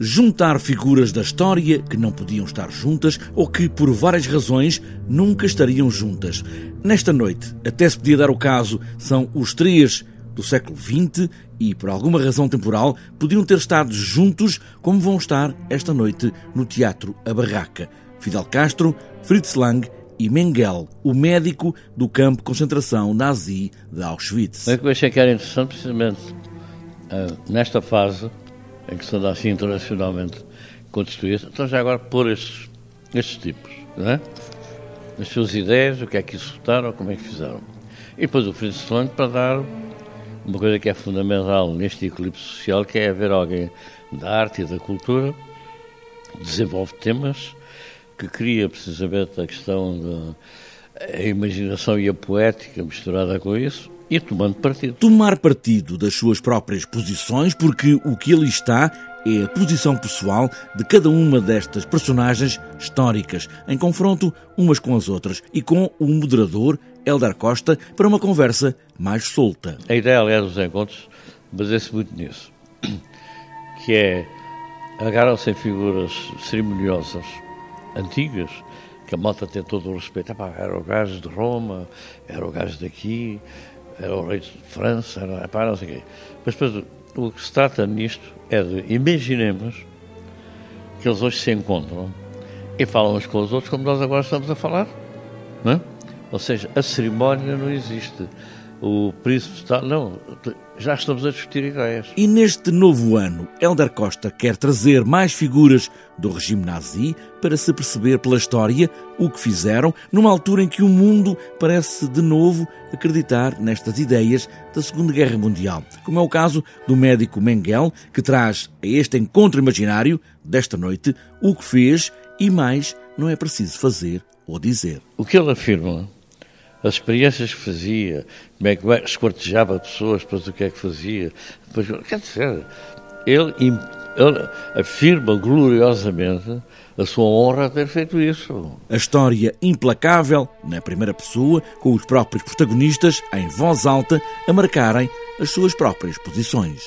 Juntar figuras da história que não podiam estar juntas ou que, por várias razões, nunca estariam juntas. Nesta noite, até se podia dar o caso, são os três do século XX e, por alguma razão temporal, podiam ter estado juntos como vão estar esta noite no Teatro A Barraca. Fidel Castro, Fritz Lang e Mengele, o médico do campo de concentração nazi de Auschwitz. Eu achei que era interessante, precisamente, eh, nesta fase em que se anda assim internacionalmente constituído, então já agora pôr estes tipos, não é? As suas ideias, o que é que executaram, como é que fizeram. E depois o Fritz Lang para dar uma coisa que é fundamental neste equilíbrio social, que é haver alguém da arte e da cultura, desenvolve temas, que cria precisamente a questão da imaginação e a poética misturada com isso, e tomando partido. Tomar partido das suas próprias posições, porque o que ali está é a posição pessoal de cada uma destas personagens históricas, em confronto umas com as outras, e com o moderador, Eldar Costa, para uma conversa mais solta. A ideia, aliás, dos encontros baseia-se muito nisso, que é agarram-se em figuras cerimoniosas, antigas, que a malta tem todo o respeito. Ah, pá, era o gajo de Roma, era o gajo daqui, era o rei de França, era, pá, não sei o quê. Mas depois o que se trata nisto é de, imaginemos que eles hoje se encontram e falam uns com os outros como nós agora estamos a falar, não é? Ou seja, a cerimónia não existe. O príncipe está. Não, já estamos a discutir ideias. E neste novo ano, Helder Costa quer trazer mais figuras do regime nazi para se perceber pela história o que fizeram, numa altura em que o mundo parece de novo acreditar nestas ideias da Segunda Guerra Mundial, como é o caso do médico Mengele, que traz a este encontro imaginário desta noite o que fez e mais não é preciso fazer ou dizer. O que ele afirma as experiências que fazia, como é que esquartejava pessoas, depois o que é que fazia. Depois, quer dizer, ele, ele afirma gloriosamente a sua honra ter feito isso. A história implacável, na primeira pessoa, com os próprios protagonistas, em voz alta, a marcarem as suas próprias posições.